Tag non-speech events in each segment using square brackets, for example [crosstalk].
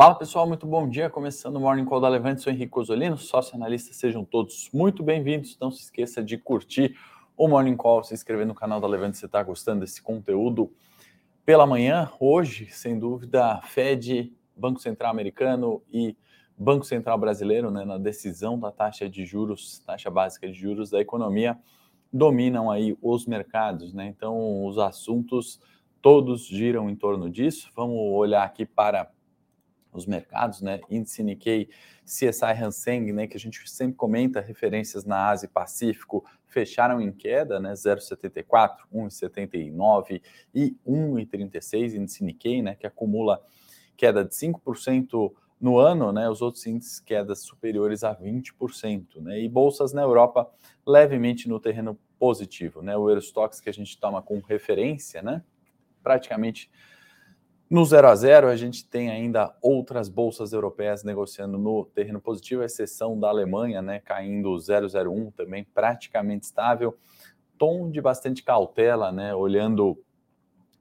Fala pessoal, muito bom dia. Começando o Morning Call da Levante, sou Henrique Cosolino, sócio analista. Sejam todos muito bem-vindos. Não se esqueça de curtir o Morning Call, se inscrever no canal da Levante se está gostando desse conteúdo pela manhã. Hoje, sem dúvida, Fed, Banco Central Americano e Banco Central Brasileiro, né, na decisão da taxa de juros, taxa básica de juros da economia, dominam aí os mercados, né? Então, os assuntos todos giram em torno disso. Vamos olhar aqui para os mercados, né? Índice Nikkei, CSI Hang né? Que a gente sempre comenta referências na Ásia e Pacífico, fecharam em queda, né? 0,74, 1,79 e 1,36 índice Nikkei, né? Que acumula queda de 5% no ano, né? Os outros índices quedas superiores a 20%, né? E bolsas na Europa levemente no terreno positivo, né? O Eurostox que a gente toma como referência, né? Praticamente no 0 a 0, a gente tem ainda outras bolsas europeias negociando no terreno positivo, exceção da Alemanha, né, caindo 0,01 também praticamente estável. Tom de bastante cautela, né, olhando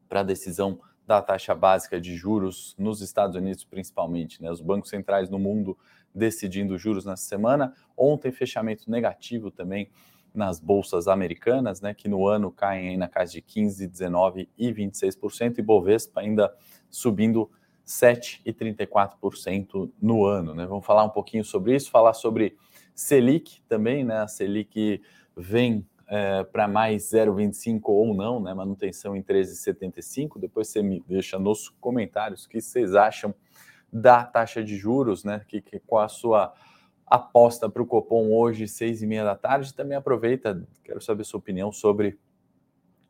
para a decisão da taxa básica de juros nos Estados Unidos, principalmente, né, os bancos centrais no mundo decidindo juros nessa semana. Ontem fechamento negativo também nas bolsas americanas, né, que no ano caem na casa de 15, 19 e 26%, e Bovespa ainda subindo 7,34% no ano. Né? Vamos falar um pouquinho sobre isso, falar sobre Selic também, né? A Selic vem é, para mais 0,25 ou não, né? Manutenção em 13,75. Depois você me deixa nos comentários o que vocês acham da taxa de juros, né? Que, que qual a sua aposta para o Copom hoje, seis e meia da tarde. Também aproveita, quero saber sua opinião sobre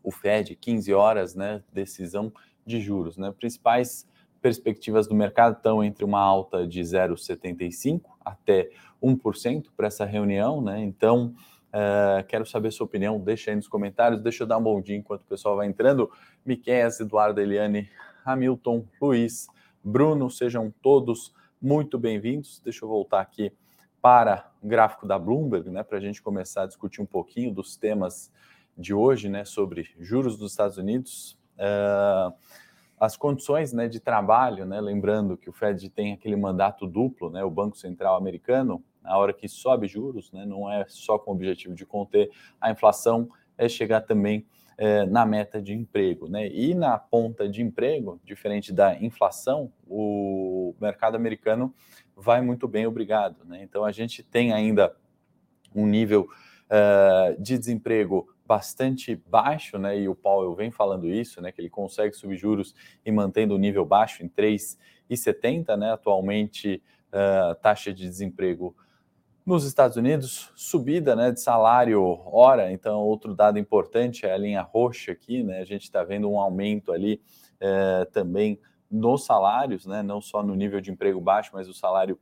o Fed, 15 horas, né? Decisão de juros. Né? Principais perspectivas do mercado estão entre uma alta de 0,75% até 1% para essa reunião. Né? Então, uh, quero saber sua opinião, deixa aí nos comentários, deixa eu dar um bom dia enquanto o pessoal vai entrando. Miquel, Eduardo, Eliane, Hamilton, Luiz, Bruno, sejam todos muito bem-vindos. Deixa eu voltar aqui para o gráfico da Bloomberg, né, para a gente começar a discutir um pouquinho dos temas de hoje, né, sobre juros dos Estados Unidos. Uh, as condições né, de trabalho, né, lembrando que o Fed tem aquele mandato duplo, né, o Banco Central americano, na hora que sobe juros, né, não é só com o objetivo de conter a inflação, é chegar também é, na meta de emprego. Né? E na ponta de emprego, diferente da inflação, o mercado americano vai muito bem, obrigado. Né? Então a gente tem ainda um nível uh, de desemprego bastante baixo, né? E o Powell vem falando isso, né? Que ele consegue subir juros e mantendo o nível baixo em 3,70, né? Atualmente, uh, taxa de desemprego nos Estados Unidos, subida né, de salário hora, então outro dado importante é a linha roxa aqui, né? A gente está vendo um aumento ali uh, também nos salários, né? Não só no nível de emprego baixo, mas o salário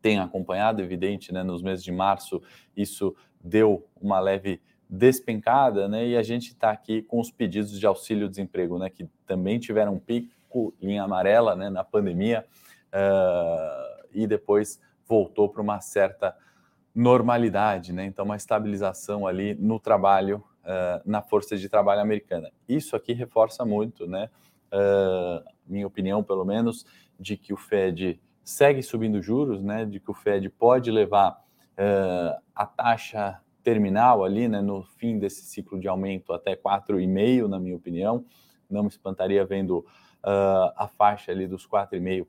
tem acompanhado, evidente, né? Nos meses de março, isso deu uma leve despencada, né? E a gente está aqui com os pedidos de auxílio-desemprego, né? Que também tiveram um pico linha amarela, né? Na pandemia uh, e depois voltou para uma certa normalidade, né? Então uma estabilização ali no trabalho, uh, na força de trabalho americana. Isso aqui reforça muito, né? Uh, minha opinião, pelo menos, de que o Fed segue subindo juros, né? De que o Fed pode levar a taxa terminal ali, né, no fim desse ciclo de aumento até 4,5, na minha opinião. Não me espantaria vendo uh, a faixa ali dos 4,5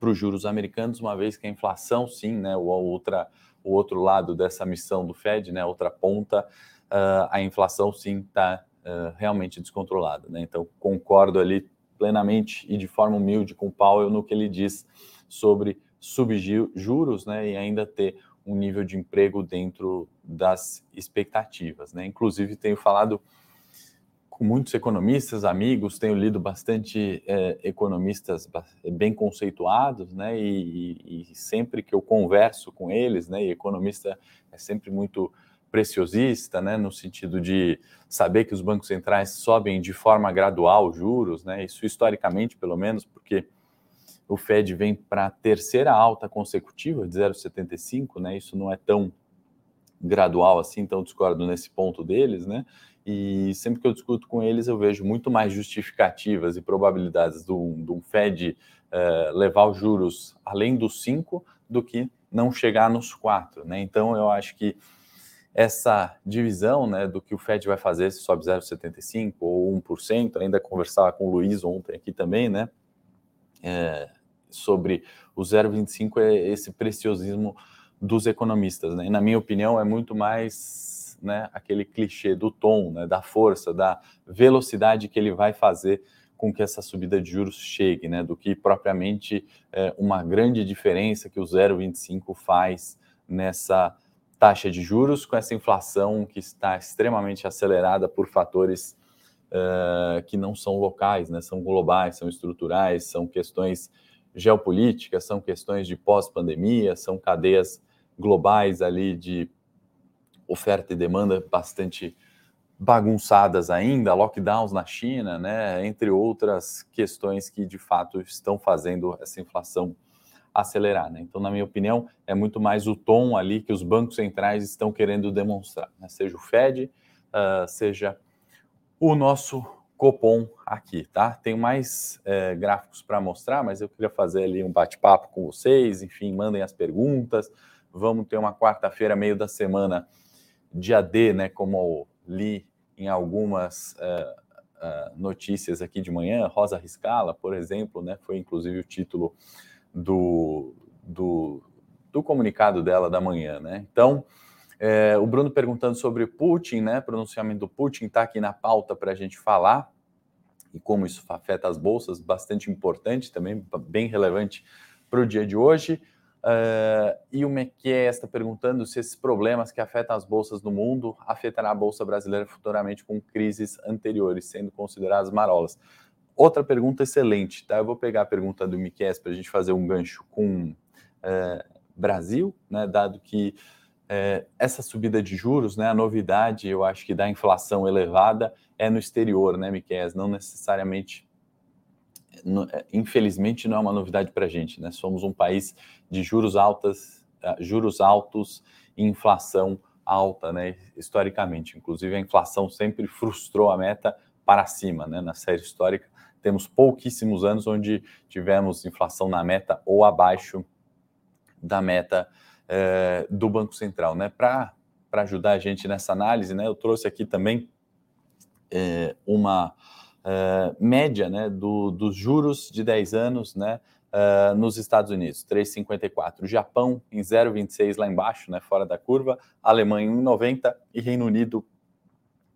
para os juros americanos, uma vez que a inflação, sim, né, o, outra, o outro lado dessa missão do Fed, né, outra ponta, uh, a inflação, sim, está uh, realmente descontrolada. Né? Então, concordo ali plenamente e de forma humilde com o Powell no que ele diz sobre subir juros né, e ainda ter um nível de emprego dentro das expectativas. Né? Inclusive, tenho falado com muitos economistas, amigos, tenho lido bastante é, economistas bem conceituados, né? E, e, e, sempre que eu converso com eles, né? E economista é sempre muito preciosista, né? No sentido de saber que os bancos centrais sobem de forma gradual juros, né? Isso historicamente, pelo menos, porque o Fed vem para a terceira alta consecutiva de 0,75, né? Isso não é tão gradual assim, então discordo nesse ponto deles, né? E sempre que eu discuto com eles, eu vejo muito mais justificativas e probabilidades de um, Fed uh, levar os juros além dos 5 do que não chegar nos 4. Né? Então, eu acho que essa divisão né, do que o Fed vai fazer, se sobe 0,75% ou 1%, ainda conversava com o Luiz ontem aqui também, né? É, sobre o 0,25 é esse preciosismo dos economistas, né? E na minha opinião é muito mais né, aquele clichê do tom, né, da força, da velocidade que ele vai fazer com que essa subida de juros chegue, né, do que propriamente é, uma grande diferença que o 0,25 faz nessa taxa de juros, com essa inflação que está extremamente acelerada por fatores uh, que não são locais, né, são globais, são estruturais, são questões geopolíticas, são questões de pós-pandemia, são cadeias globais ali de oferta e demanda bastante bagunçadas ainda, lockdowns na China, né, entre outras questões que de fato estão fazendo essa inflação acelerar. Né? Então, na minha opinião, é muito mais o tom ali que os bancos centrais estão querendo demonstrar, né? seja o Fed, uh, seja o nosso Copom aqui, tá? Tenho mais é, gráficos para mostrar, mas eu queria fazer ali um bate-papo com vocês, enfim, mandem as perguntas. Vamos ter uma quarta-feira, meio da semana, dia D, né? Como li em algumas uh, uh, notícias aqui de manhã, Rosa Riscala, por exemplo, né? Foi inclusive o título do, do, do comunicado dela da manhã, né? Então, é, o Bruno perguntando sobre Putin, né? Pronunciamento do Putin está aqui na pauta para a gente falar e como isso afeta as bolsas, bastante importante também, bem relevante para o dia de hoje. Uh, e o Mequié está perguntando se esses problemas que afetam as bolsas do mundo afetará a bolsa brasileira futuramente com crises anteriores, sendo consideradas marolas. Outra pergunta excelente, tá? Eu vou pegar a pergunta do Miquel para a gente fazer um gancho com é, Brasil, né? Dado que é, essa subida de juros, né? A novidade, eu acho que da inflação elevada é no exterior, né, Miquel? Não necessariamente, é, infelizmente, não é uma novidade para a gente, né? Somos um país de juros altas, juros altos e inflação alta, né? Historicamente, inclusive a inflação sempre frustrou a meta para cima, né? Na série histórica temos pouquíssimos anos onde tivemos inflação na meta ou abaixo da meta é, do Banco Central. Né? Para ajudar a gente nessa análise, né, eu trouxe aqui também é, uma é, média né, do, dos juros de 10 anos né, nos Estados Unidos, 3,54. Japão em 0,26 lá embaixo, né, fora da curva. Alemanha em 1,90 e Reino Unido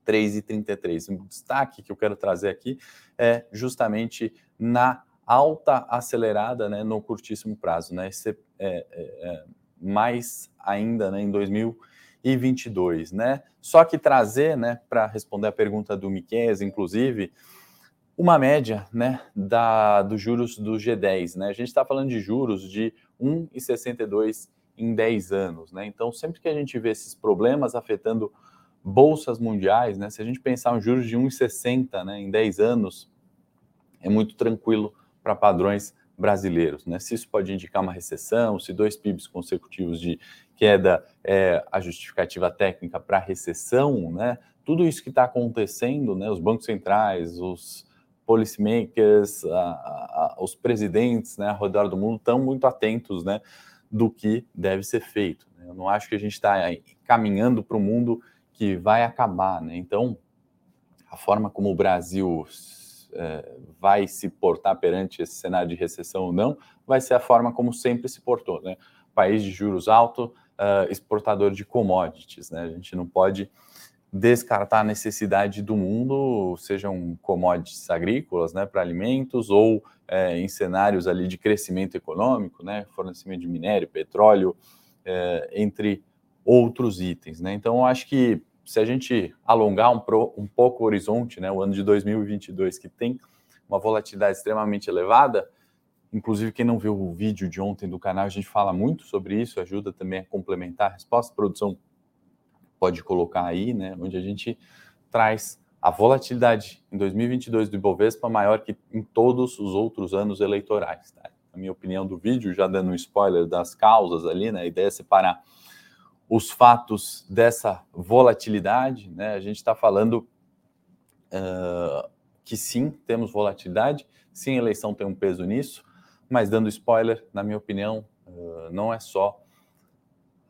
3,33. Um destaque que eu quero trazer aqui é justamente na alta acelerada né, no curtíssimo prazo, né? Esse, é, é, é, mais ainda né, em 2022, né? Só que trazer, né, para responder a pergunta do Miquel, inclusive, uma média né, da, dos juros do G10. Né? A gente está falando de juros de 1,62 em 10 anos. Né? Então, sempre que a gente vê esses problemas afetando bolsas mundiais, né? Se a gente pensar um juros de 1,60 né, em 10 anos, é muito tranquilo para padrões brasileiros. Né? Se isso pode indicar uma recessão, se dois PIBs consecutivos de queda é a justificativa técnica para recessão, né? tudo isso que está acontecendo, né? os bancos centrais, os policymakers, a, a, os presidentes né, ao redor do mundo estão muito atentos né, do que deve ser feito. Né? Eu não acho que a gente está caminhando para o mundo que vai acabar, né? Então, a forma como o Brasil é, vai se portar perante esse cenário de recessão ou não, vai ser a forma como sempre se portou, né? País de juros altos, uh, exportador de commodities, né? A gente não pode descartar a necessidade do mundo, sejam commodities agrícolas, né, para alimentos ou é, em cenários ali de crescimento econômico, né, fornecimento de minério, petróleo, é, entre itens, né? Então, acho que se a gente alongar um, pro, um pouco o horizonte, né, o ano de 2022, que tem uma volatilidade extremamente elevada, inclusive quem não viu o vídeo de ontem do canal, a gente fala muito sobre isso, ajuda também a complementar a resposta. A produção pode colocar aí, né, onde a gente traz a volatilidade em 2022 do Ibovespa maior que em todos os outros anos eleitorais. Tá? Na minha opinião do vídeo, já dando um spoiler das causas ali, né, a ideia é separar os fatos dessa volatilidade, né? A gente está falando uh, que sim, temos volatilidade, sim, a eleição tem um peso nisso, mas dando spoiler, na minha opinião, uh, não é só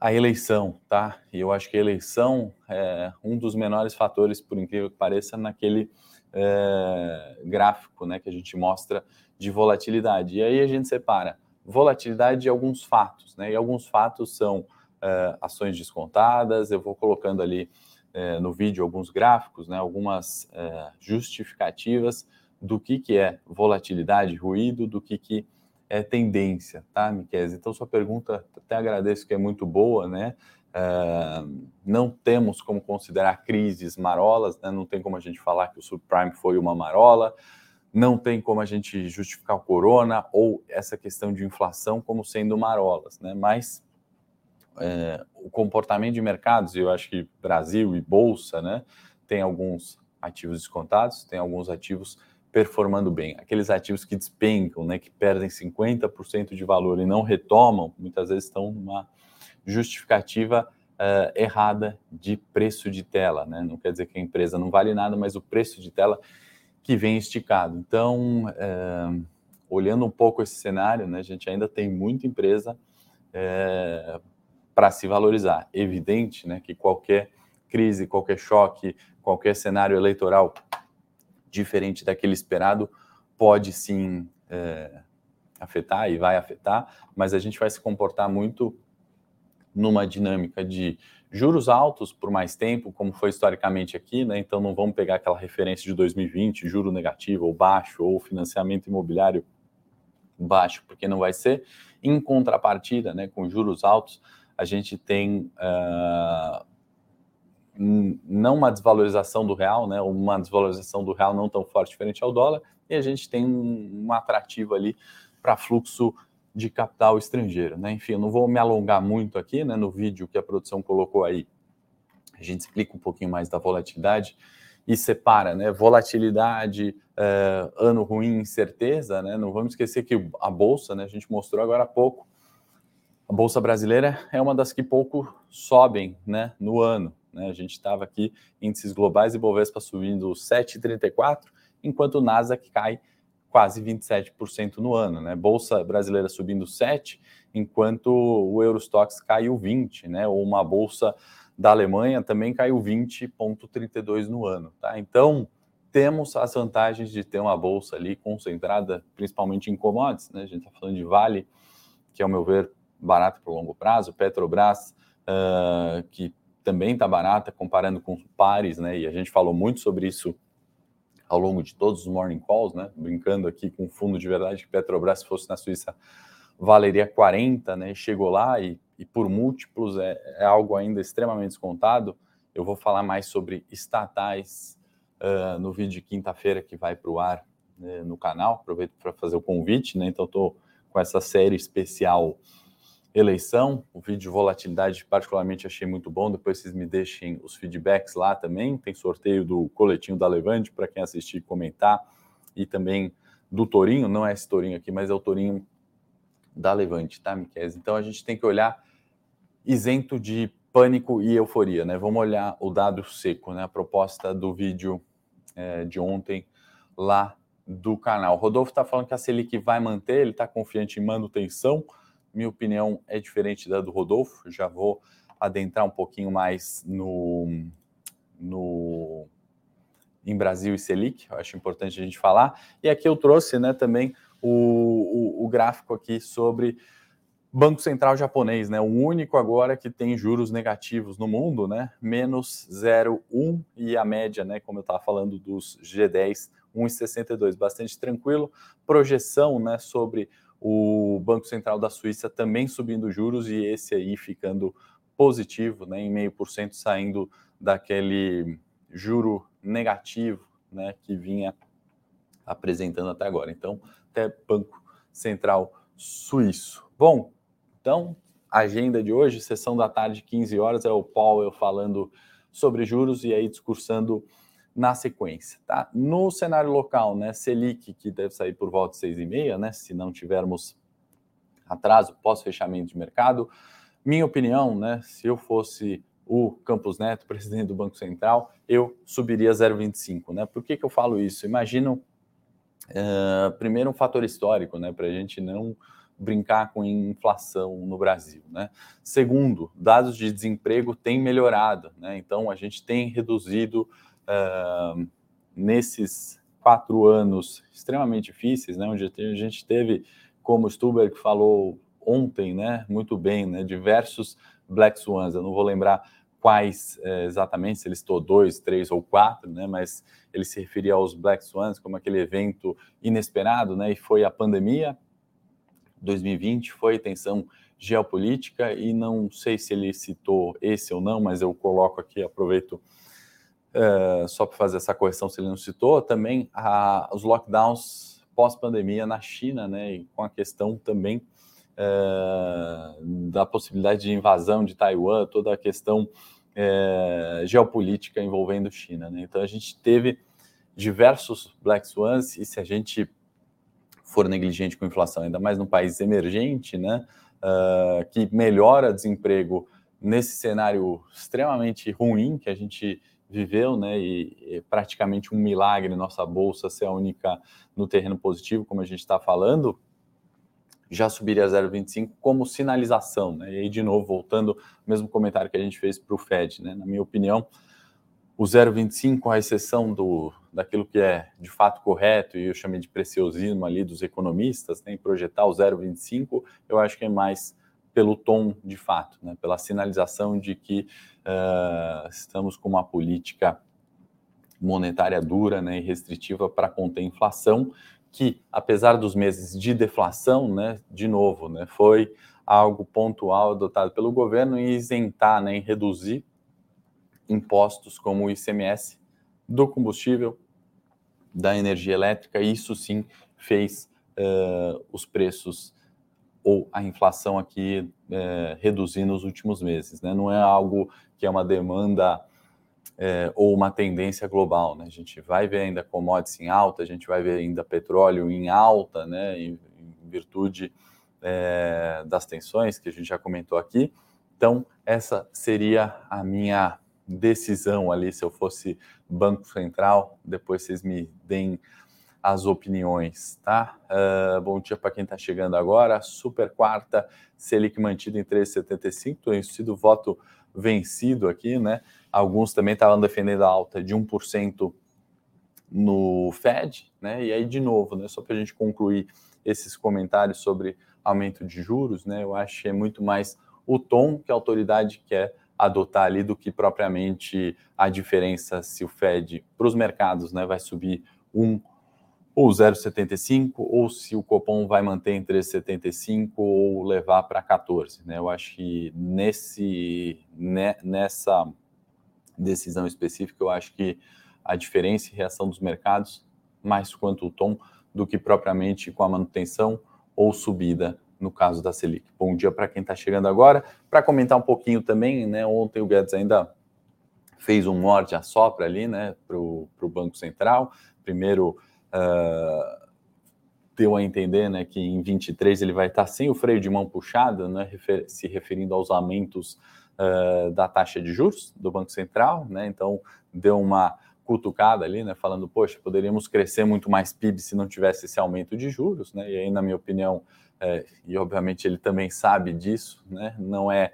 a eleição, tá? E eu acho que a eleição é um dos menores fatores, por incrível que pareça, naquele gráfico né, que a gente mostra de volatilidade. E aí a gente separa volatilidade de alguns fatos, né? E alguns fatos são é, ações descontadas, eu vou colocando ali é, no vídeo alguns gráficos, né, algumas é, justificativas do que, que é volatilidade, ruído, do que, que é tendência, tá, Miquel? Então, sua pergunta, até agradeço que é muito boa, né? Uh, não temos como considerar crises marolas, né? não tem como a gente falar que o subprime foi uma marola, não tem como a gente justificar o corona ou essa questão de inflação como sendo marolas, né? mas é, o comportamento de mercados, eu acho que Brasil e Bolsa né, tem alguns ativos descontados, tem alguns ativos performando bem. Aqueles ativos que despencam, né, que perdem 50% de valor e não retomam, muitas vezes estão numa justificativa uh, errada de preço de tela. Né? Não quer dizer que a empresa não vale nada, mas o preço de tela que vem esticado. Então, uh, olhando um pouco esse cenário, né, a gente ainda tem muita empresa eh, para se valorizar. Evidente né, que qualquer crise, qualquer choque, qualquer cenário eleitoral diferente daquele esperado, pode sim é, afetar e vai afetar, mas a gente vai se comportar muito numa dinâmica de juros altos por mais tempo, como foi historicamente aqui, né? Então não vamos pegar aquela referência de 2020, juro negativo ou baixo, ou financiamento imobiliário baixo, porque não vai ser. Em contrapartida, né, com juros altos, a gente tem uh, não uma desvalorização do real, né, uma desvalorização do real não tão forte diferente ao dólar, e a gente tem um, um atrativo ali para fluxo de capital estrangeiro. Né? Enfim, eu não vou me alongar muito aqui né, no vídeo que a produção colocou aí. A gente explica um pouquinho mais da volatilidade e separa, né? Volatilidade, uh, ano ruim, incerteza, né? Não vamos esquecer que a bolsa, né? A gente mostrou agora há pouco, a bolsa brasileira é uma das que pouco sobem, né? No ano, né? A gente estava aqui, índices globais e Bovespa subindo 7,34, enquanto o Nasdaq cai quase 27% no ano. Né? Bolsa brasileira subindo 7%, enquanto o Eurostox caiu 20%, né? ou uma bolsa da Alemanha também caiu 20,32% no ano. Tá? Então, temos as vantagens de ter uma bolsa ali concentrada principalmente em commodities. Né? A gente está falando de Vale, que, ao meu ver, barato para o longo prazo, Petrobras, uh, que também está barata comparando com pares, né? E a gente falou muito sobre isso ao longo de todos os morning calls, né? Brincando aqui com o fundo de verdade que Petrobras, se fosse na Suíça, valeria 40, né? Chegou lá e, e por múltiplos é, é, algo ainda extremamente descontado. Eu vou falar mais sobre estatais uh, no vídeo de quinta-feira que vai para o ar né, no canal. Aproveito para fazer o convite, né? Então, estou com essa série especial eleição. O vídeo de volatilidade, particularmente, achei muito bom. Depois vocês me deixem os feedbacks lá também. Tem sorteio do coletinho da Levante para quem assistir e comentar. E também do Torinho, não é esse Torinho aqui, mas é o Torinho da Levante, tá, Miquel? Então a gente tem que olhar isento de pânico e euforia, né? Vamos olhar o dado seco, né? A proposta do vídeo é, de ontem lá do canal. O Rodolfo está falando que a Selic vai manter, ele está confiante em manutenção. Minha opinião é diferente da do Rodolfo, já vou adentrar um pouquinho mais no, no em Brasil e Selic, eu acho importante a gente falar. E aqui eu trouxe né, também o, o, o gráfico aqui sobre Banco Central japonês, né? O único agora que tem juros negativos no mundo, né? Menos 0,1 e a média, né? Como eu estava falando dos G10, 1,62, bastante tranquilo. Projeção, né? Sobre o Banco Central da Suíça também subindo juros e esse aí ficando positivo, né, em meio por cento saindo daquele juro negativo, né, que vinha apresentando até agora. Então, até Banco Central Suíço. Bom, então, agenda de hoje, sessão da tarde, 15 horas, é o Powell falando sobre juros e aí discursando na sequência. Tá? No cenário local, né, Selic, que deve sair por volta de 6,5, né, se não tivermos atraso pós-fechamento de mercado. Minha opinião, né, se eu fosse o Campos Neto, [laughs] presidente do Banco Central, eu subiria 0,25. Né? Por que, que eu falo isso? Imagino, uh, primeiro, um fator histórico, né, para a gente não brincar com inflação no Brasil. Né? Segundo, dados de desemprego têm melhorado, né? então a gente tem reduzido uh, nesses quatro anos extremamente difíceis, né, onde a gente teve, como o Stuberg falou ontem, né, muito bem, né, diversos Black Swans. Eu não vou lembrar quais é, exatamente, se ele estou dois, três ou quatro, né, mas ele se referia aos Black Swans como aquele evento inesperado, né, e foi a pandemia 2020, foi tensão geopolítica e não sei se ele citou esse ou não, mas eu coloco aqui, aproveito uh, só para fazer essa correção, se ele não citou, também a, os lockdowns pós-pandemia na China, né, e com a questão também uh, da possibilidade de invasão de Taiwan, toda a questão uh, geopolítica envolvendo China. Né? Então a gente teve diversos Black Swans, e se a gente for negligente com inflação, ainda mais num país emergente, né, que melhora desemprego nesse cenário extremamente ruim que a gente viveu, né, e, praticamente um milagre nossa bolsa ser a única no terreno positivo, como a gente está falando, já subiria a 0,25 como sinalização, né? E aí de novo voltando ao mesmo comentário que a gente fez para o Fed, né? Na minha opinião, o 0,25, a exceção do daquilo que é de fato correto e eu chamei de preciosismo ali dos economistas, né, em projetar o 0,25, eu acho que é mais pelo tom de fato, né, pela sinalização de que uh, estamos com uma política monetária dura né, e restritiva para conter inflação, que, apesar dos meses de deflação, né, de novo, né, foi algo pontual adotado pelo governo em isentar, né, em reduzir impostos como o ICMS do combustível, da energia elétrica, e isso sim fez uh, os preços ou a inflação aqui é, reduzir nos últimos meses. Né? Não é algo que é uma demanda é, ou uma tendência global. Né? A gente vai ver ainda commodities em alta, a gente vai ver ainda petróleo em alta, né? em, em virtude é, das tensões que a gente já comentou aqui. Então, essa seria a minha decisão ali, se eu fosse Banco Central. Depois vocês me deem as opiniões, tá? Uh, bom dia para quem está chegando agora. Super quarta, Selic mantido em 3,75, tem sido voto vencido aqui, né? Alguns também estavam defendendo a alta de 1% no Fed, né? E aí, de novo, né? Só para a gente concluir esses comentários sobre aumento de juros, né? Eu acho que é muito mais o tom que a autoridade quer adotar ali do que propriamente a diferença se o Fed para os mercados, né? Vai subir um ou 0,75, ou se o Copom vai manter em 3,75 ou levar para 14. Né? Eu acho que nesse, né, nessa decisão específica, eu acho que a diferença e reação dos mercados, mais quanto o tom, do que propriamente com a manutenção ou subida no caso da Selic. Bom dia para quem está chegando agora. Para comentar um pouquinho também, né, ontem o Guedes ainda fez um morde a sopra ali né, para o Banco Central. Primeiro, uh, deu a entender né, que em 23 ele vai estar sem o freio de mão puxado, né, refer se referindo aos aumentos uh, da taxa de juros do Banco Central, né, então deu uma cutucada ali, né, falando, poxa, poderíamos crescer muito mais PIB se não tivesse esse aumento de juros, né, e aí, na minha opinião, é, e obviamente ele também sabe disso, né, não é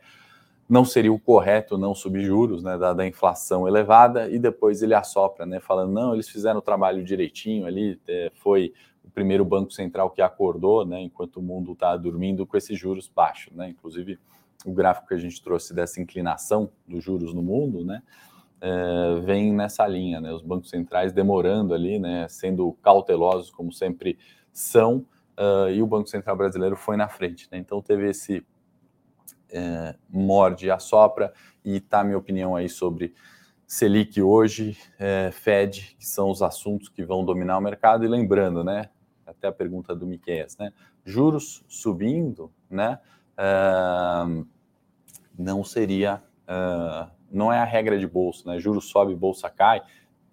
não seria o correto não subir juros, né, da, da, inflação elevada, e depois ele assopra, né, falando, não, eles fizeram o trabalho direitinho ali, é, foi o primeiro banco central que acordou, né, enquanto o mundo está dormindo com esses juros baixos, né, inclusive o gráfico que a gente trouxe dessa inclinação dos juros no mundo, né, é, vem nessa linha, né, os bancos centrais demorando ali, né, sendo cautelosos como sempre são, uh, e o Banco Central brasileiro foi na frente, né, então teve esse é, morde assopra, e tá minha opinião aí sobre Selic hoje, é, Fed, que são os assuntos que vão dominar o mercado, e lembrando, né, até a pergunta do Miquel, né, juros subindo, né, uh, não seria, uh, não é a regra de bolsa, né, juros sobe, bolsa cai,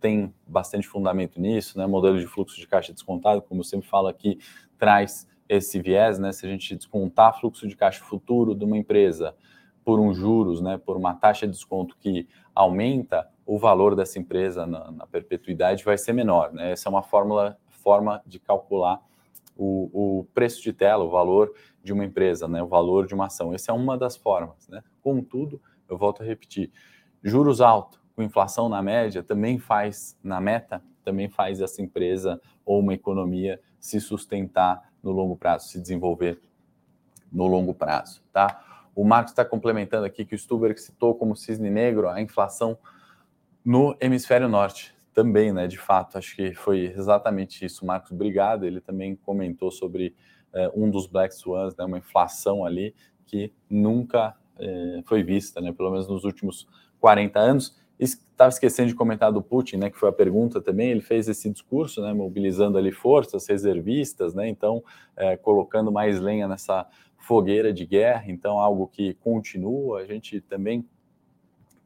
tem bastante fundamento nisso, né, modelo de fluxo de caixa descontado, como eu sempre falo aqui, traz esse viés, né? Se a gente descontar fluxo de caixa futuro de uma empresa por um juros, né, por uma taxa de desconto que aumenta, o valor dessa empresa na, na perpetuidade vai ser menor. Né? Essa é uma fórmula, forma de calcular o, o, preço de tela, o valor de uma empresa, né? o valor de uma ação. Essa é uma das formas. Né? Contudo, eu volto a repetir, juros altos, com inflação na média, também faz, na meta, também faz essa empresa ou uma economia se sustentar no longo prazo, se desenvolver no longo prazo. Tá? O Marcos está complementando aqui que o Stuber citou como cisne negro a inflação no hemisfério norte também, né? De fato, acho que foi exatamente isso. Marcos, obrigado. Ele também comentou sobre é, um dos Black Swans, né? Uma inflação ali que nunca é, foi vista, né? Pelo menos nos últimos 40 anos. Estava esquecendo de comentar do Putin, né? Que foi a pergunta também. Ele fez esse discurso, né? Mobilizando ali forças reservistas, né? Então, é, colocando mais lenha nessa fogueira de guerra. Então, algo que continua. A gente também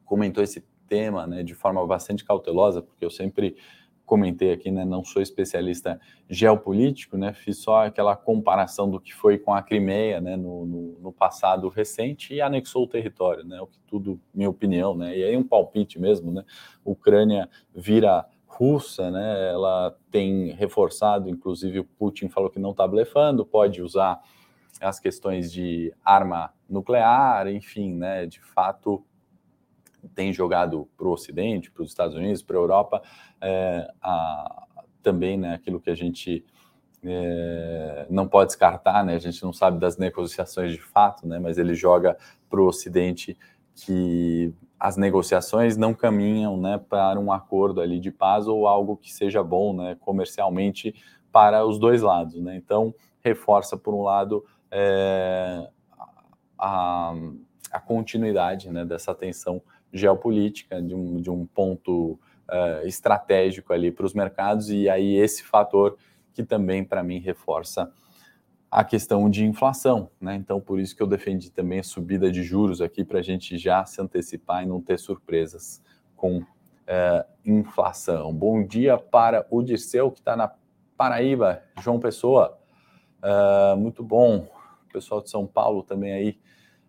comentou esse tema né, de forma bastante cautelosa, porque eu sempre comentei aqui, né, não sou especialista geopolítico, né, fiz só aquela comparação do que foi com a Crimeia né, no, no, no, passado recente e anexou o território, né, o que tudo, minha opinião, né, e aí um palpite mesmo, né, Ucrânia vira russa, né, ela tem reforçado, inclusive o Putin falou que não está blefando, pode usar as questões de arma nuclear, enfim, né, de fato tem jogado para o Ocidente, para os Estados Unidos, para Europa, é, a, também né, aquilo que a gente é, não pode descartar, né, a gente não sabe das negociações de fato, né, mas ele joga para o Ocidente que as negociações não caminham né, para um acordo ali de paz ou algo que seja bom né, comercialmente para os dois lados. Né? Então, reforça, por um lado, é, a, a continuidade né, dessa tensão geopolítica, de um, de um ponto uh, estratégico ali para os mercados, e aí esse fator que também, para mim, reforça a questão de inflação, né? Então, por isso que eu defendi também a subida de juros aqui, para a gente já se antecipar e não ter surpresas com uh, inflação. Bom dia para o Dirceu, que está na Paraíba, João Pessoa. Uh, muito bom. pessoal de São Paulo também aí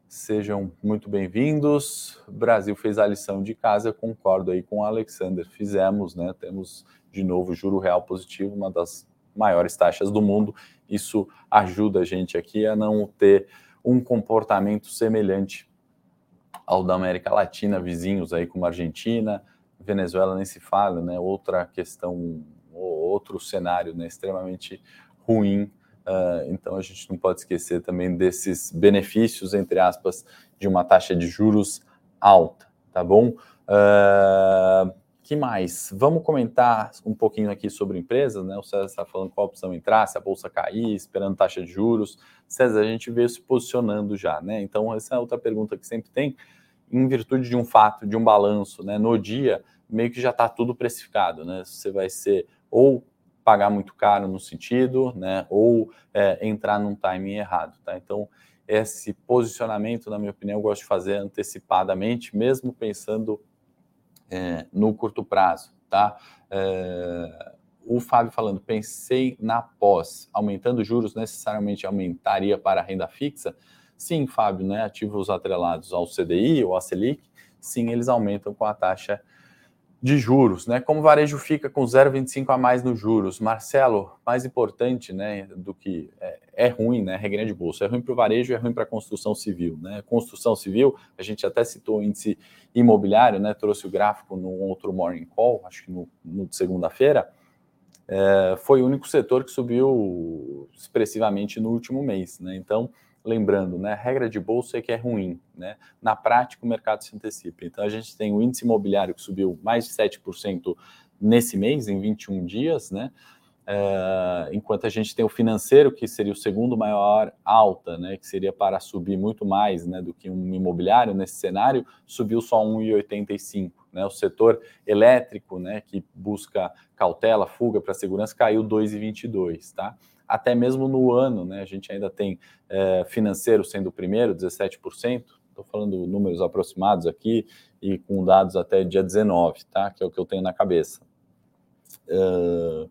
Sejam muito bem-vindos. Brasil fez a lição de casa, concordo aí com o Alexander. Fizemos, né? Temos de novo juro real positivo, uma das maiores taxas do mundo. Isso ajuda a gente aqui a não ter um comportamento semelhante ao da América Latina, vizinhos aí como Argentina, Venezuela nem se fala, né? Outra questão, outro cenário, né? Extremamente ruim Uh, então a gente não pode esquecer também desses benefícios, entre aspas, de uma taxa de juros alta, tá bom? Uh, que mais? Vamos comentar um pouquinho aqui sobre empresas, né? O César está falando qual opção entrar, se a bolsa cair, esperando taxa de juros. César, a gente veio se posicionando já, né? Então, essa é outra pergunta que sempre tem, em virtude de um fato, de um balanço, né? No dia, meio que já está tudo precificado, né? Você vai ser ou pagar muito caro no sentido, né, ou é, entrar num timing errado, tá? Então, esse posicionamento, na minha opinião, eu gosto de fazer antecipadamente, mesmo pensando é, no curto prazo, tá? É, o Fábio falando, pensei na pós, aumentando juros necessariamente aumentaria para a renda fixa? Sim, Fábio, né? Ativos atrelados ao CDI ou à Selic, sim, eles aumentam com a taxa de juros, né? Como o varejo fica com 0,25 a mais nos juros? Marcelo, mais importante, né, do que é, é ruim, né? Regrinha de bolsa, é ruim para o varejo, é ruim para a construção civil, né? Construção civil, a gente até citou o índice imobiliário, né? Trouxe o gráfico no outro morning call, acho que no, no segunda-feira. É, foi o único setor que subiu expressivamente no último mês, né? Então lembrando, né, regra de bolsa é que é ruim, né? Na prática, o mercado se antecipa. Então, a gente tem o índice imobiliário que subiu mais de 7% nesse mês, em 21 dias, né? É, enquanto a gente tem o financeiro, que seria o segundo maior alta, né, que seria para subir muito mais né, do que um imobiliário nesse cenário, subiu só 1,85. Né, o setor elétrico, né, que busca cautela, fuga para segurança, caiu 2,22. Tá? Até mesmo no ano, né? A gente ainda tem é, financeiro sendo o primeiro, 17%. Estou falando números aproximados aqui e com dados até dia 19, tá? Que é o que eu tenho na cabeça. Uh,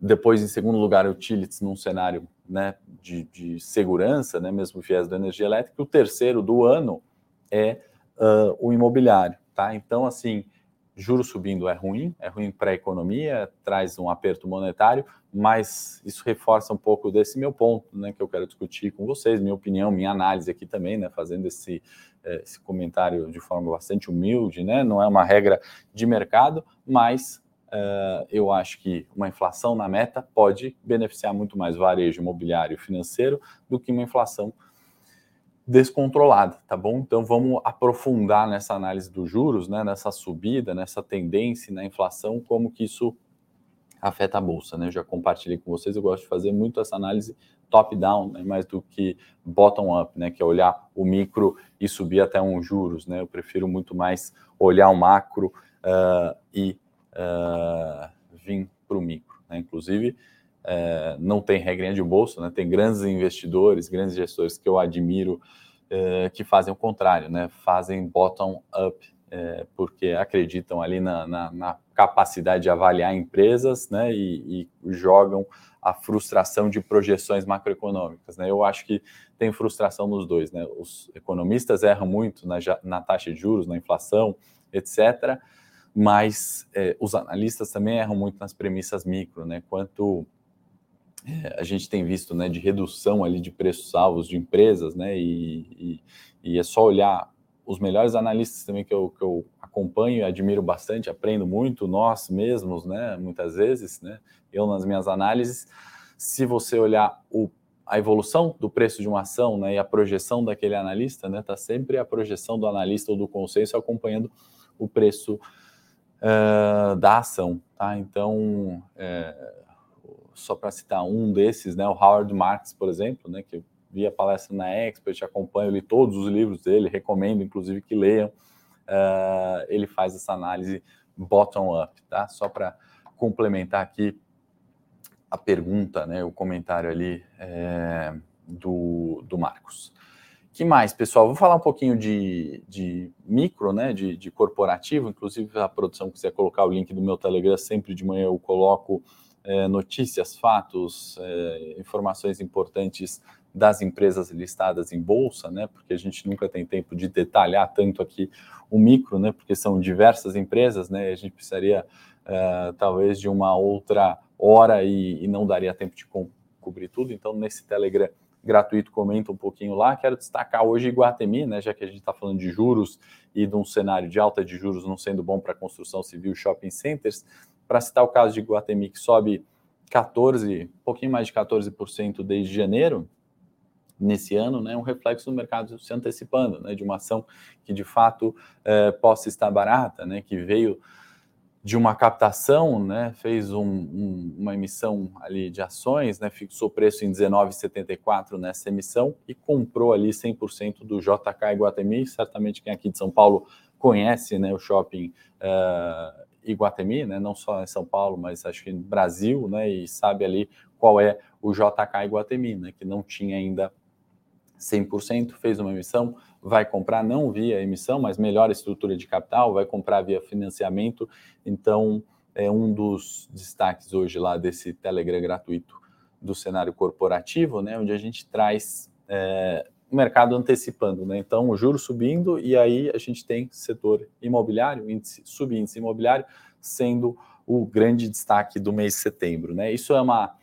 depois, em segundo lugar, utilities num cenário né, de, de segurança, né, mesmo viés da energia elétrica. O terceiro do ano é uh, o imobiliário, tá? Então, assim, juros subindo é ruim, é ruim para a economia, traz um aperto monetário, mas isso reforça um pouco desse meu ponto, né, que eu quero discutir com vocês, minha opinião, minha análise aqui também, né, fazendo esse, eh, esse comentário de forma bastante humilde, né, não é uma regra de mercado, mas uh, eu acho que uma inflação na meta pode beneficiar muito mais varejo imobiliário e financeiro do que uma inflação descontrolada, tá bom? Então vamos aprofundar nessa análise dos juros, né, nessa subida, nessa tendência na inflação, como que isso afeta a bolsa, né? Eu já compartilhei com vocês, eu gosto de fazer muito essa análise top-down, né, mais do que bottom-up, né, que é olhar o micro e subir até um juros, né? Eu prefiro muito mais olhar o macro uh, e uh, vir para o micro, né? Inclusive, é, não tem regrinha de bolsa, né? tem grandes investidores, grandes gestores que eu admiro é, que fazem o contrário, né? fazem bottom-up, é, porque acreditam ali na, na, na, capacidade de avaliar empresas né? E, e, jogam a frustração de projeções macroeconômicas. Né? Eu acho que tem frustração nos dois. Né? Os economistas erram muito na, na taxa de juros, na inflação, etc., mas é, os analistas também erram muito nas premissas micro, né? Quanto é, a gente tem visto né, de redução ali de preços salvos de empresas, né, e, e, e, é só olhar os melhores analistas também que eu, que eu acompanho e admiro bastante, aprendo muito, nós mesmos, né, muitas vezes, né, eu nas minhas análises, se você olhar o, a evolução do preço de uma ação né, e a projeção daquele analista, né, está sempre a projeção do analista ou do consenso acompanhando o preço uh, da ação, tá? Então, é, só para citar um desses, né, o Howard Marks, por exemplo, né, que eu vi a palestra na Expert, acompanho, li todos os livros dele, recomendo inclusive que leiam. Uh, ele faz essa análise bottom-up, tá? Só para complementar aqui a pergunta, né, o comentário ali é, do, do Marcos. que mais, pessoal? Vou falar um pouquinho de, de micro, né, de, de corporativo, inclusive a produção quiser colocar o link do meu Telegram, sempre de manhã eu coloco notícias, fatos, é, informações importantes das empresas listadas em bolsa, né? Porque a gente nunca tem tempo de detalhar tanto aqui o micro, né? Porque são diversas empresas, né? A gente precisaria é, talvez de uma outra hora e, e não daria tempo de co cobrir tudo. Então, nesse Telegram gratuito, comenta um pouquinho lá. Quero destacar hoje Iguatemi, né? Já que a gente está falando de juros e de um cenário de alta de juros não sendo bom para construção civil, shopping centers. Para citar o caso de Guatemi, que sobe 14, um pouquinho mais de 14% desde janeiro, nesse ano, né, um reflexo do mercado se antecipando, né, de uma ação que de fato é, possa estar barata, né, que veio de uma captação, né, fez um, um, uma emissão ali de ações, né, fixou preço em 19,74 nessa emissão e comprou ali 100% do JK Iguatemi, certamente quem aqui de São Paulo conhece, né, o shopping uh, Iguatemi, né, não só em São Paulo, mas acho que no Brasil, né, e sabe ali qual é o JK Iguatemi, né, que não tinha ainda 100%, fez uma emissão, vai comprar não via emissão, mas melhor estrutura de capital, vai comprar via financiamento. Então, é um dos destaques hoje lá desse Telegram gratuito do cenário corporativo, né, onde a gente traz é, o mercado antecipando, né? Então, o juro subindo e aí a gente tem setor imobiliário, índice, subíndice imobiliário, sendo o grande destaque do mês de setembro, né? Isso é uma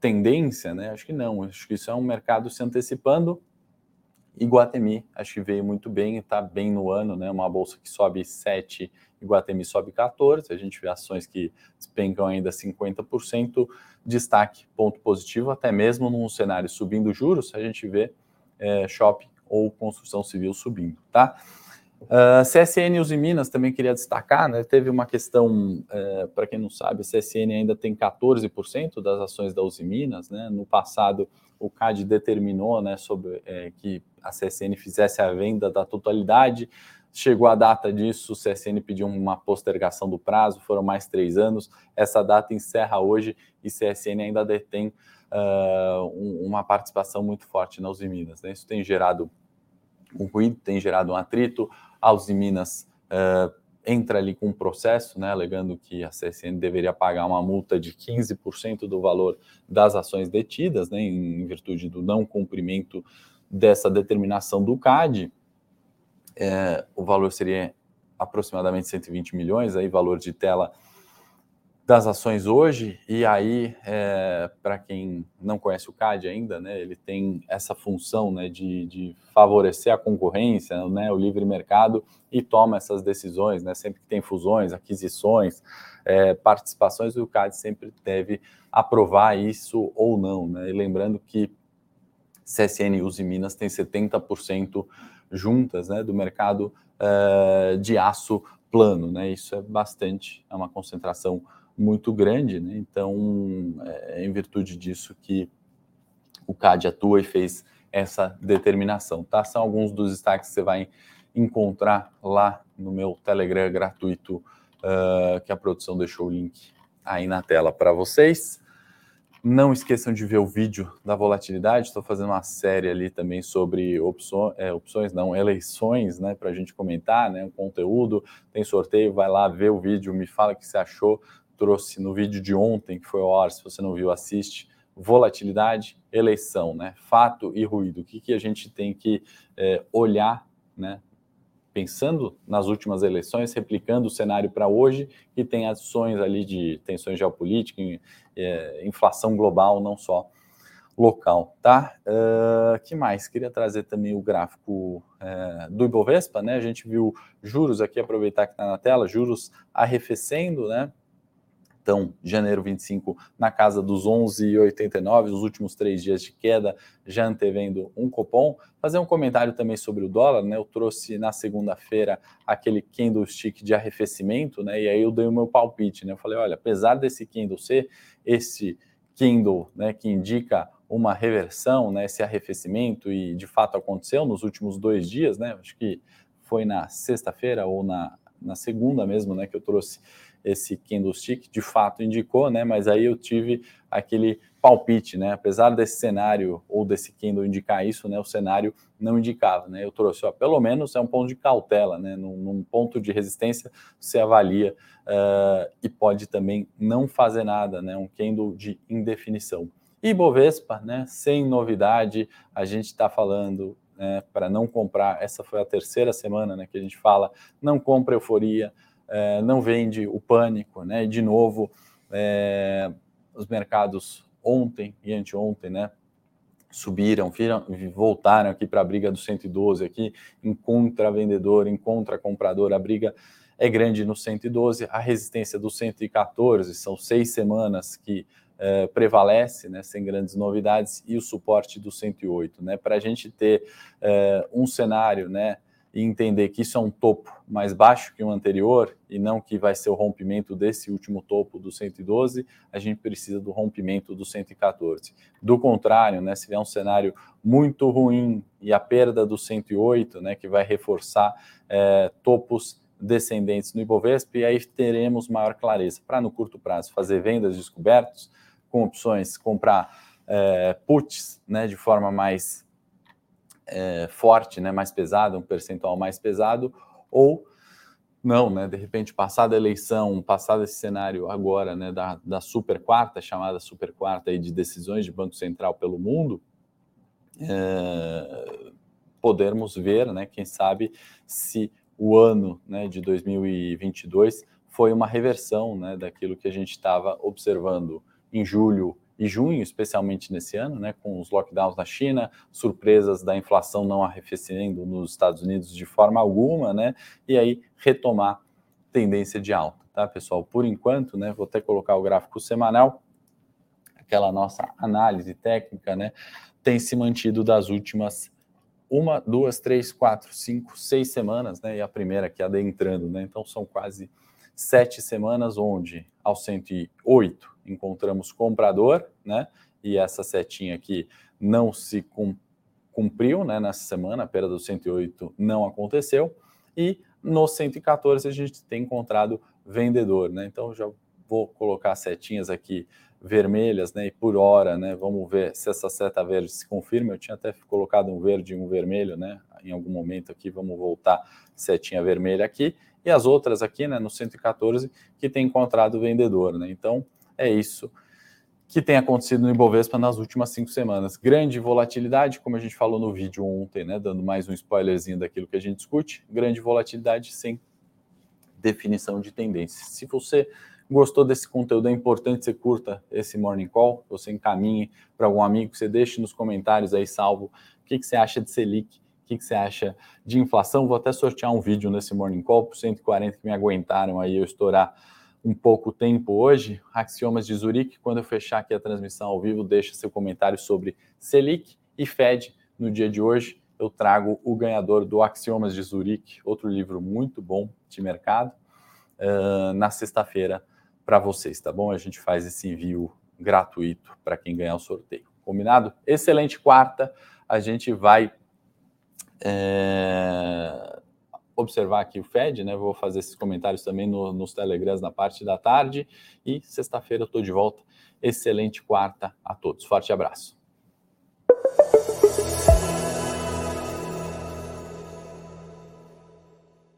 tendência, né? Acho que não, acho que isso é um mercado se antecipando. Iguatemi, acho que veio muito bem, está bem no ano, né? Uma bolsa que sobe 7, Iguatemi sobe 14, a gente vê ações que despencam ainda 50%, destaque, ponto positivo, até mesmo num cenário subindo juros, a gente vê é, shopping ou construção civil subindo, tá? Uh, ah, CSN Uzi Minas também queria destacar, né? Teve uma questão, é, para quem não sabe, a CSN ainda tem 14% das ações da Uzi Minas, né? No passado, o CAD determinou, né, sobre é, que a CSN fizesse a venda da totalidade. Chegou a data disso, o CSN pediu uma postergação do prazo, foram mais três anos. Essa data encerra hoje e CSN ainda detém uh, uma participação muito forte na Uzi Minas. Né? Isso tem gerado um ruído, tem gerado um atrito. A Uzi Minas uh, entra ali com um processo, né, alegando que a CSN deveria pagar uma multa de 15% do valor das ações detidas, né, em virtude do não cumprimento dessa determinação do CAD. é, o valor seria aproximadamente 120 milhões, aí valor de tela das ações hoje, e aí, é, para quem não conhece o CAD ainda, né, ele tem essa função né, de, de favorecer a concorrência, né, o livre mercado, e toma essas decisões, né, sempre que tem fusões, aquisições, é, participações, o CAD sempre deve aprovar isso ou não. Né, e lembrando que CSN Uzi Minas tem 70% juntas né, do mercado é, de aço plano, né, isso é bastante, é uma concentração muito grande, né? então é em virtude disso que o CAD atua e fez essa determinação. Tá? São alguns dos destaques que você vai encontrar lá no meu Telegram gratuito, uh, que a produção deixou o link aí na tela para vocês. Não esqueçam de ver o vídeo da volatilidade. Estou fazendo uma série ali também sobre opções, é, opções não, eleições, né, para a gente comentar, né, o conteúdo. Tem sorteio, vai lá ver o vídeo, me fala o que você achou trouxe no vídeo de ontem, que foi ao ar, se você não viu, assiste. Volatilidade, eleição, né? Fato e ruído. O que, que a gente tem que é, olhar, né? Pensando nas últimas eleições, replicando o cenário para hoje, que tem ações ali de tensões geopolíticas, é, inflação global, não só local, tá? Uh, que mais? Queria trazer também o gráfico uh, do Ibovespa, né? A gente viu juros aqui, aproveitar que está na tela, juros arrefecendo, né? Então, janeiro 25 na casa dos 11,89, os últimos três dias de queda, já antevendo um cupom. Fazer um comentário também sobre o dólar, né? Eu trouxe na segunda-feira aquele candlestick de arrefecimento, né? E aí eu dei o meu palpite, né? Eu falei, olha, apesar desse candle ser esse candle, né, que indica uma reversão, né, esse arrefecimento e de fato aconteceu nos últimos dois dias, né? Acho que foi na sexta-feira ou na, na segunda mesmo, né, que eu trouxe esse candlestick, de fato indicou, né? Mas aí eu tive aquele palpite, né? Apesar desse cenário ou desse candle indicar isso, né? O cenário não indicava, né? Eu trouxe, ó, pelo menos é um ponto de cautela, né? Num, num ponto de resistência você avalia uh, e pode também não fazer nada, né? Um candle de indefinição. E Bovespa, né? Sem novidade, a gente está falando né, para não comprar. Essa foi a terceira semana né, que a gente fala, não compra euforia é, não vende o pânico, né? E de novo, é, os mercados ontem e anteontem, né? Subiram, viram, voltaram aqui para a briga do 112 aqui, em contra vendedor, em contra comprador, a briga é grande no 112, a resistência do 114, são seis semanas que é, prevalece, né, sem grandes novidades, e o suporte do 108, né, para a gente ter é, um cenário, né, e entender que isso é um topo mais baixo que o anterior e não que vai ser o rompimento desse último topo do 112, a gente precisa do rompimento do 114. Do contrário, né, se vier um cenário muito ruim e a perda do 108, né, que vai reforçar é, topos descendentes no Ibovespa, e aí teremos maior clareza para no curto prazo fazer vendas descobertos com opções comprar é, puts né, de forma mais é, forte, né, mais pesado, um percentual mais pesado, ou não, né, de repente, passada a eleição, passado esse cenário agora né, da, da super quarta, chamada super quarta aí de decisões de Banco Central pelo mundo, é, podermos ver, né, quem sabe, se o ano né, de 2022 foi uma reversão né, daquilo que a gente estava observando em julho e junho, especialmente nesse ano, né, com os lockdowns na China, surpresas da inflação não arrefecendo nos Estados Unidos de forma alguma, né, e aí retomar tendência de alta, tá, pessoal? Por enquanto, né, vou até colocar o gráfico semanal, aquela nossa análise técnica, né, tem se mantido das últimas uma, duas, três, quatro, cinco, seis semanas, né, e a primeira aqui adentrando, né, então são quase sete semanas onde ao 108 encontramos comprador, né? E essa setinha aqui não se cumpriu, né? Nessa semana, a perda do 108 não aconteceu. E no 114 a gente tem encontrado vendedor, né? Então já vou colocar setinhas aqui vermelhas, né? E por hora, né? Vamos ver se essa seta verde se confirma. Eu tinha até colocado um verde e um vermelho, né? Em algum momento aqui, vamos voltar setinha vermelha aqui. E as outras aqui, né? No 114, que tem encontrado vendedor, né? Então, é isso que tem acontecido no Ibovespa nas últimas cinco semanas. Grande volatilidade, como a gente falou no vídeo ontem, né, dando mais um spoilerzinho daquilo que a gente discute. Grande volatilidade sem definição de tendência. Se você gostou desse conteúdo, é importante você curta esse Morning Call, você encaminhe para algum amigo, você deixe nos comentários aí, salvo, o que, que você acha de Selic, o que, que você acha de inflação. Vou até sortear um vídeo nesse Morning Call para 140 que me aguentaram aí eu estourar um pouco tempo hoje. Axiomas de Zurique, quando eu fechar aqui a transmissão ao vivo, deixa seu comentário sobre Selic e Fed no dia de hoje. Eu trago o ganhador do Axiomas de Zurique, outro livro muito bom de mercado, uh, na sexta-feira para vocês, tá bom? A gente faz esse envio gratuito para quem ganhar o sorteio. Combinado? Excelente quarta. A gente vai é, observar aqui o Fed, né? Vou fazer esses comentários também no, nos Telegrams na parte da tarde. E sexta-feira eu estou de volta. Excelente quarta a todos. Forte abraço.